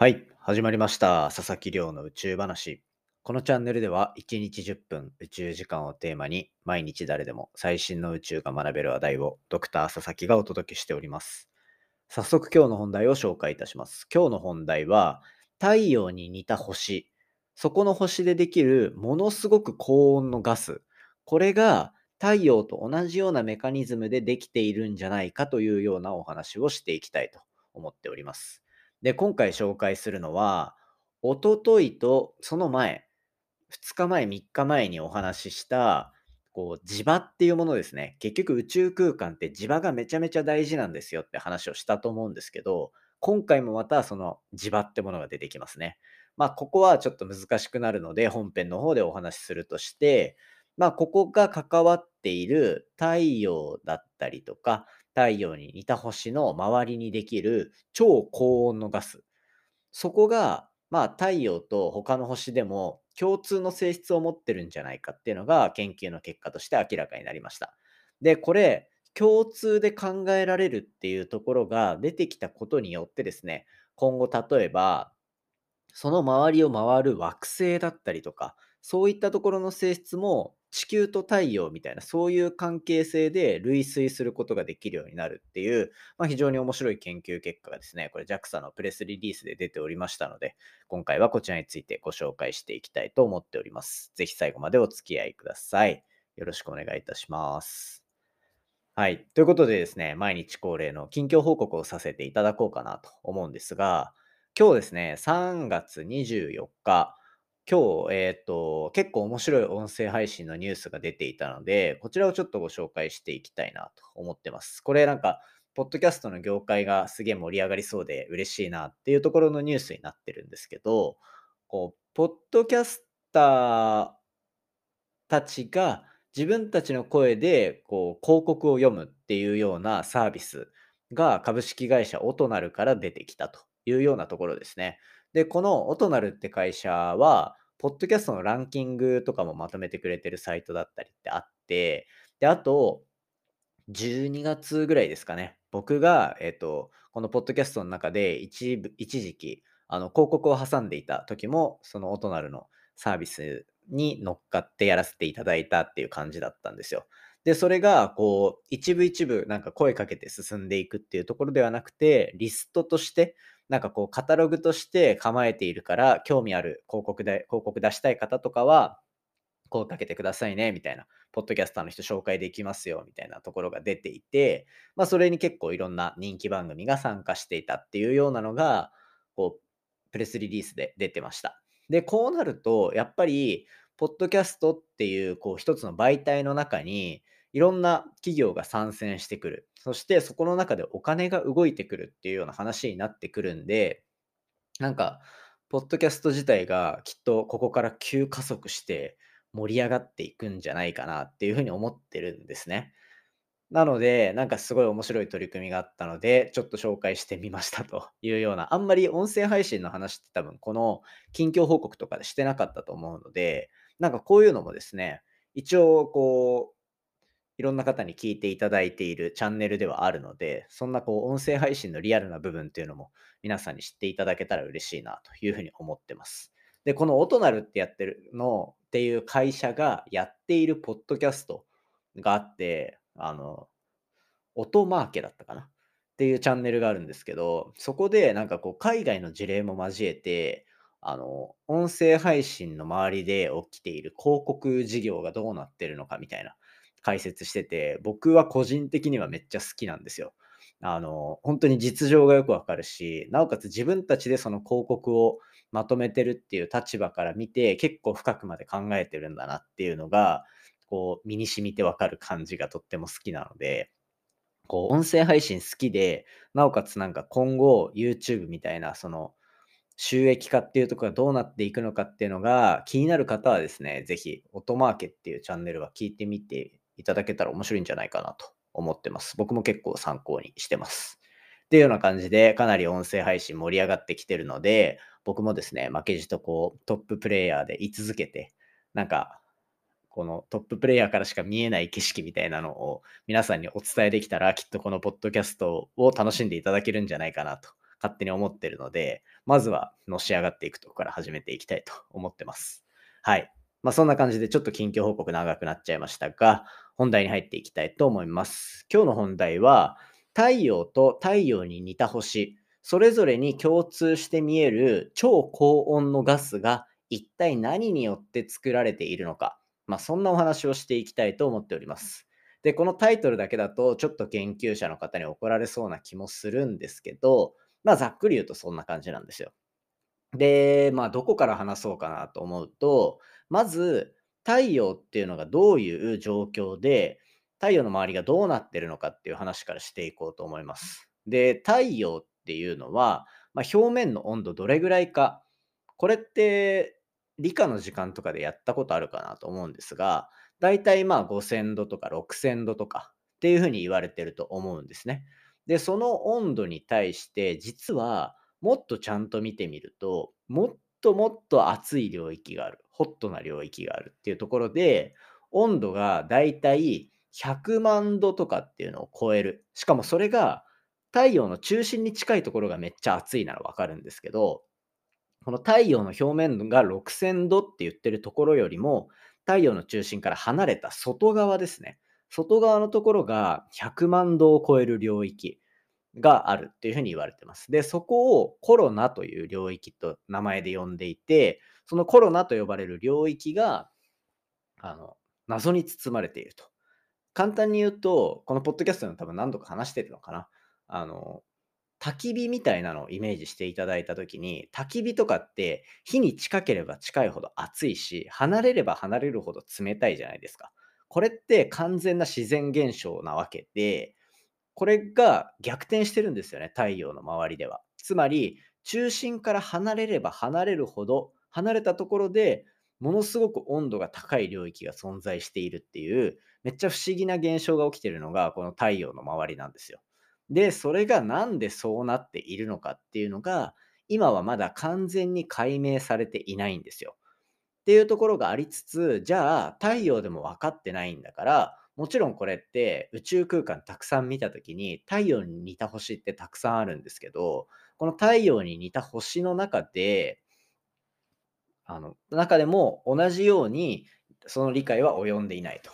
はい、始まりました。佐々木亮の宇宙話。このチャンネルでは1日10分宇宙時間をテーマに毎日誰でも最新の宇宙が学べる話題をドクター佐々木がお届けしております。早速今日の本題を紹介いたします。今日の本題は太陽に似た星。そこの星でできるものすごく高温のガス。これが太陽と同じようなメカニズムでできているんじゃないかというようなお話をしていきたいと思っております。で、今回紹介するのは、おとといとその前、2日前、3日前にお話しした、こう、磁場っていうものですね。結局宇宙空間って磁場がめちゃめちゃ大事なんですよって話をしたと思うんですけど、今回もまたその磁場ってものが出てきますね。まあ、ここはちょっと難しくなるので、本編の方でお話しするとして、まあ、ここが関わっている太陽だったりとか、太陽に似た星の周りにできる超高温のガス。そこが、まあ、太陽と他の星でも共通の性質を持ってるんじゃないかっていうのが研究の結果として明らかになりました。で、これ、共通で考えられるっていうところが出てきたことによってですね、今後例えば、その周りを回る惑星だったりとか、そういったところの性質も地球と太陽みたいなそういう関係性で類推することができるようになるっていう、まあ、非常に面白い研究結果がですね、これ JAXA のプレスリリースで出ておりましたので、今回はこちらについてご紹介していきたいと思っております。ぜひ最後までお付き合いください。よろしくお願いいたします。はい。ということでですね、毎日恒例の近況報告をさせていただこうかなと思うんですが、今日ですね、3月24日、今日、えっ、と、結構面白い音声配信のニュースが出ていたので、こちらをちょっとご紹介していきたいなと思ってます。これなんか、ポッドキャストの業界がすげえ盛り上がりそうで嬉しいなっていうところのニュースになってるんですけど、こう、ポッドキャスターたちが自分たちの声でこう広告を読むっていうようなサービスが株式会社オトナルから出てきたというようなところですね。で、このオトナルって会社は、ポッドキャストのランキングとかもまとめてくれてるサイトだったりってあって、で、あと、12月ぐらいですかね。僕が、えっ、と、このポッドキャストの中で一部一時期、あの、広告を挟んでいた時も、そのオトナルのサービスに乗っかってやらせていただいたっていう感じだったんですよ。で、それが、こう、一部一部なんか声かけて進んでいくっていうところではなくて、リストとして、なんかこう、カタログとして構えているから、興味ある広告で、広告出したい方とかは、声かけてくださいね、みたいな、ポッドキャスターの人紹介できますよ、みたいなところが出ていて、まあ、それに結構いろんな人気番組が参加していたっていうようなのが、こう、プレスリリースで出てました。で、こうなると、やっぱり、ポッドキャストっていう、こう、一つの媒体の中に、いろんな企業が参戦してくる。そして、そこの中でお金が動いてくるっていうような話になってくるんで、なんか、ポッドキャスト自体がきっとここから急加速して盛り上がっていくんじゃないかなっていうふうに思ってるんですね。なので、なんかすごい面白い取り組みがあったので、ちょっと紹介してみましたというような、あんまり音声配信の話って多分この近況報告とかでしてなかったと思うので、なんかこういうのもですね、一応こう、いろんな方に聞いていただいているチャンネルではあるので、そんなこう音声配信のリアルな部分っていうのも皆さんに知っていただけたら嬉しいなというふうに思ってます。で、このオトナルってやってるのっていう会社がやっているポッドキャストがあって、あの、音マーケだったかな？っていうチャンネルがあるんですけど、そこでなんかこう海外の事例も交えて、あの、音声配信の周りで起きている広告事業がどうなってるのかみたいな解説してて、僕は個人的にはめっちゃ好きなんですよ。あの、本当に実情がよくわかるし、なおかつ自分たちでその広告をまとめてるっていう立場から見て、結構深くまで考えてるんだなっていうのが、こう、身に染みてわかる感じがとっても好きなので、こう、音声配信好きで、なおかつなんか今後 YouTube みたいな、その、収益化っていうところがどうなっていくのかっていうのが気になる方はですね、ぜひ、音マーケっていうチャンネルは聞いてみていただけたら面白いんじゃないかなと思ってます。僕も結構参考にしてます。っていうような感じで、かなり音声配信盛り上がってきてるので、僕もですね、負けじとこう、トッププレイヤーで居続けて、なんか、このトッププレイヤーからしか見えない景色みたいなのを皆さんにお伝えできたら、きっとこのポッドキャストを楽しんでいただけるんじゃないかなと勝手に思ってるので、まずはのし上がっていくとこから始めていきたいと思ってます。はい。まあ、そんな感じでちょっと近況報告長くなっちゃいましたが、本題に入っていきたいと思います。今日の本題は、太陽と太陽に似た星、それぞれに共通して見える超高温のガスが一体何によって作られているのか、まあ、そんなお話をしていきたいと思っております。で、このタイトルだけだとちょっと研究者の方に怒られそうな気もするんですけど、まあざっくり言うとそんな感じなんですよ。で、まあどこから話そうかなと思うと、まず太陽っていうのがどういう状況で、太陽の周りがどうなってるのかっていう話からしていこうと思います。で、太陽っていうのは、まあ、表面の温度どれぐらいか、これって理科の時間とかでやったことあるかなと思うんですが、だいたいまあ5000度とか6000度とかっていうふうに言われてると思うんですね。で、その温度に対して実はもっとちゃんと見てみると、もっともっと熱い領域がある。ホットな領域があるっていうところで、温度がだいたい100万度とかっていうのを超える。しかもそれが太陽の中心に近いところがめっちゃ暑いならわかるんですけど、この太陽の表面が6000度って言ってるところよりも、太陽の中心から離れた外側ですね。外側のところが100万度を超える領域があるっていうふうに言われてます。で、そこをコロナという領域と名前で呼んでいて、そのコロナと呼ばれる領域が、あの、謎に包まれていると。簡単に言うと、このポッドキャストでも多分何度か話してるのかな。あの、焚き火みたいなのをイメージしていただいたときに、焚き火とかって火に近ければ近いほど熱いし、離れれば離れるほど冷たいじゃないですか。これって完全な自然現象なわけで、これが逆転してるんですよね、太陽の周りでは。つまり、中心から離れれば離れるほど、離れたところでものすごく温度が高い領域が存在しているっていう、めっちゃ不思議な現象が起きてるのが、この太陽の周りなんですよ。で、それがなんでそうなっているのかっていうのが、今はまだ完全に解明されていないんですよ。っていうところがありつつ、じゃあ太陽でも分かってないんだから、もちろんこれって宇宙空間たくさん見た時に太陽に似た星ってたくさんあるんですけど、この太陽に似た星の中で、あの中でも同じようにその理解は及んでいないと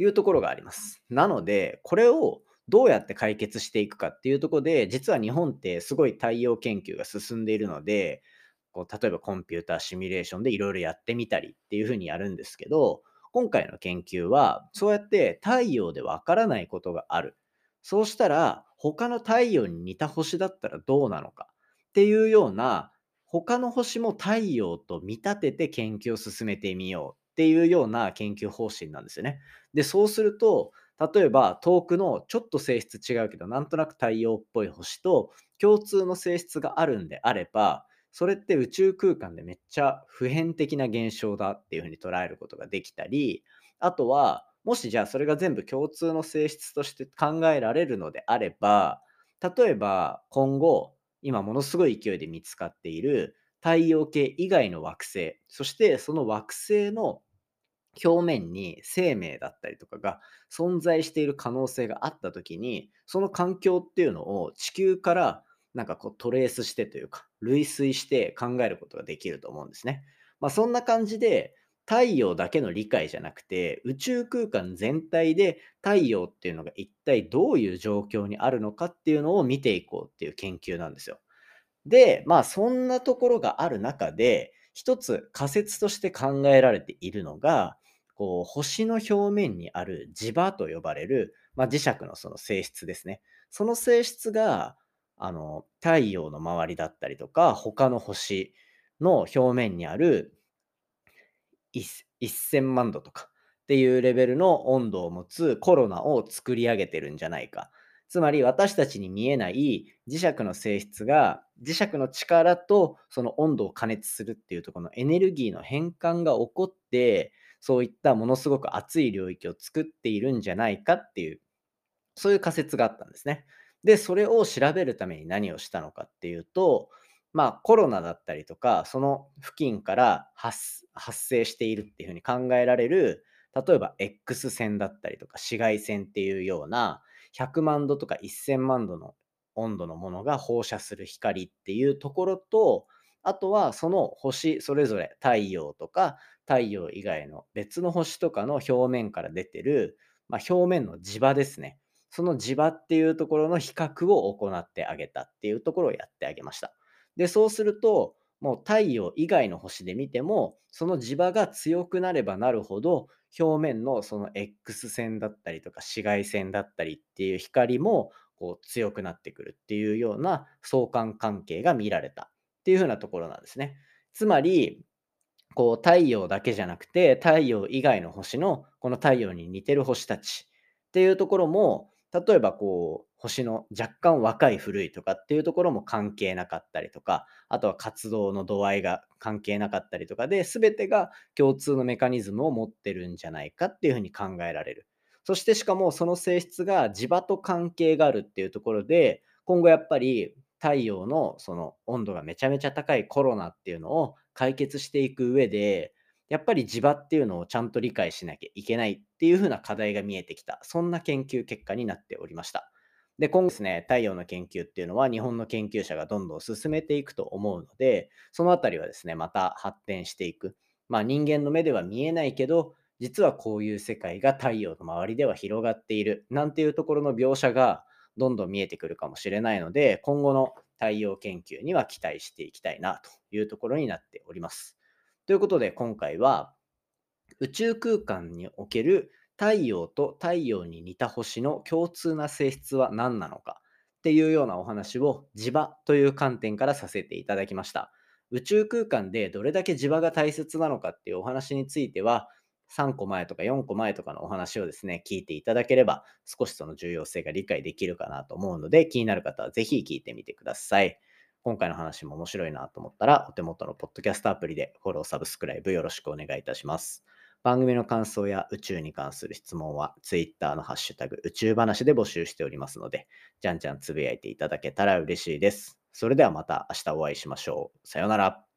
いうところがあります。なので、これをどうやって解決していくかっていうとこで、実は日本ってすごい太陽研究が進んでいるので、こう例えばコンピューターシミュレーションでいろいろやってみたりっていうふうにやるんですけど、今回の研究は、そうやって太陽でわからないことがある。そうしたら、他の太陽に似た星だったらどうなのかっていうような、他の星も太陽と見立てて研究を進めてみようっていうような研究方針なんですよね。で、そうすると、例えば遠くのちょっと性質違うけどなんとなく太陽っぽい星と共通の性質があるんであればそれって宇宙空間でめっちゃ普遍的な現象だっていうふうに捉えることができたりあとはもしじゃあそれが全部共通の性質として考えられるのであれば例えば今後今ものすごい勢いで見つかっている太陽系以外の惑星そしてその惑星の表面に生命だったりとかが存在している可能性があった時にその環境っていうのを地球からなんかこうトレースしてというか類推して考えることができると思うんですね。まあ、そんな感じで太陽だけの理解じゃなくて宇宙空間全体で太陽っていうのが一体どういう状況にあるのかっていうのを見ていこうっていう研究なんですよ。でまあそんなところがある中で一つ仮説として考えられているのがこう星の表面にある磁場と呼ばれる、まあ、磁石のその性質ですね。その性質があの太陽の周りだったりとか他の星の表面にある1000万度とかっていうレベルの温度を持つコロナを作り上げてるんじゃないか。つまり私たちに見えない磁石の性質が磁石の力とその温度を加熱するっていうとこのエネルギーの変換が起こってそういったものすごく熱い領域を作っているんじゃないかっていう、そういう仮説があったんですね。で、それを調べるために何をしたのかっていうと、まあコロナだったりとか、その付近から発生しているっていうふうに考えられる、例えば X 線だったりとか紫外線っていうような100万度とか1000万度の温度のものが放射する光っていうところと、あとはその星それぞれ太陽とか太陽以外の別の星とかの表面から出てる、まあ、表面の磁場ですね。その磁場っていうところの比較を行ってあげたっていうところをやってあげました。で、そうすると、もう太陽以外の星で見ても、その磁場が強くなればなるほど、表面のその X 線だったりとか紫外線だったりっていう光もこう強くなってくるっていうような相関関係が見られたっていう風なところなんですね。つまり、こう太陽だけじゃなくて太陽以外の星のこの太陽に似てる星たちっていうところも例えばこう星の若干若い古いとかっていうところも関係なかったりとかあとは活動の度合いが関係なかったりとかで全てが共通のメカニズムを持ってるんじゃないかっていうふうに考えられる。そしてしかもその性質が磁場と関係があるっていうところで今後やっぱり太陽のその温度がめちゃめちゃ高いコロナっていうのを解決していく上でやっぱり磁場っていうのをちゃんと理解しなきゃいけないっていう風な課題が見えてきた、そんな研究結果になっておりました。で、今後ですね、太陽の研究っていうのは日本の研究者がどんどん進めていくと思うので、そのあたりはですね、また発展していく。まあ人間の目では見えないけど、実はこういう世界が太陽の周りでは広がっているなんていうところの描写がどんどん見えてくるかもしれないので、今後の太陽研究には期待していきたいなというところになっております。ということで今回は宇宙空間における太陽と太陽に似た星の共通な性質は何なのかっていうようなお話を磁場という観点からさせていただきました。宇宙空間でどれだけ磁場が大切なのかっていうお話については3個前とか4個前とかのお話をですね、聞いていただければ少しその重要性が理解できるかなと思うので気になる方はぜひ聞いてみてください。今回の話も面白いなと思ったら、お手元のポッドキャストアプリでフォロー、サブスクライブよろしくお願いいたします。番組の感想や宇宙に関する質問は Twitter のハッシュタグ宇宙話で募集しておりますので、じゃんじゃんつぶやいていただけたら嬉しいです。それではまた明日お会いしましょう。さようなら。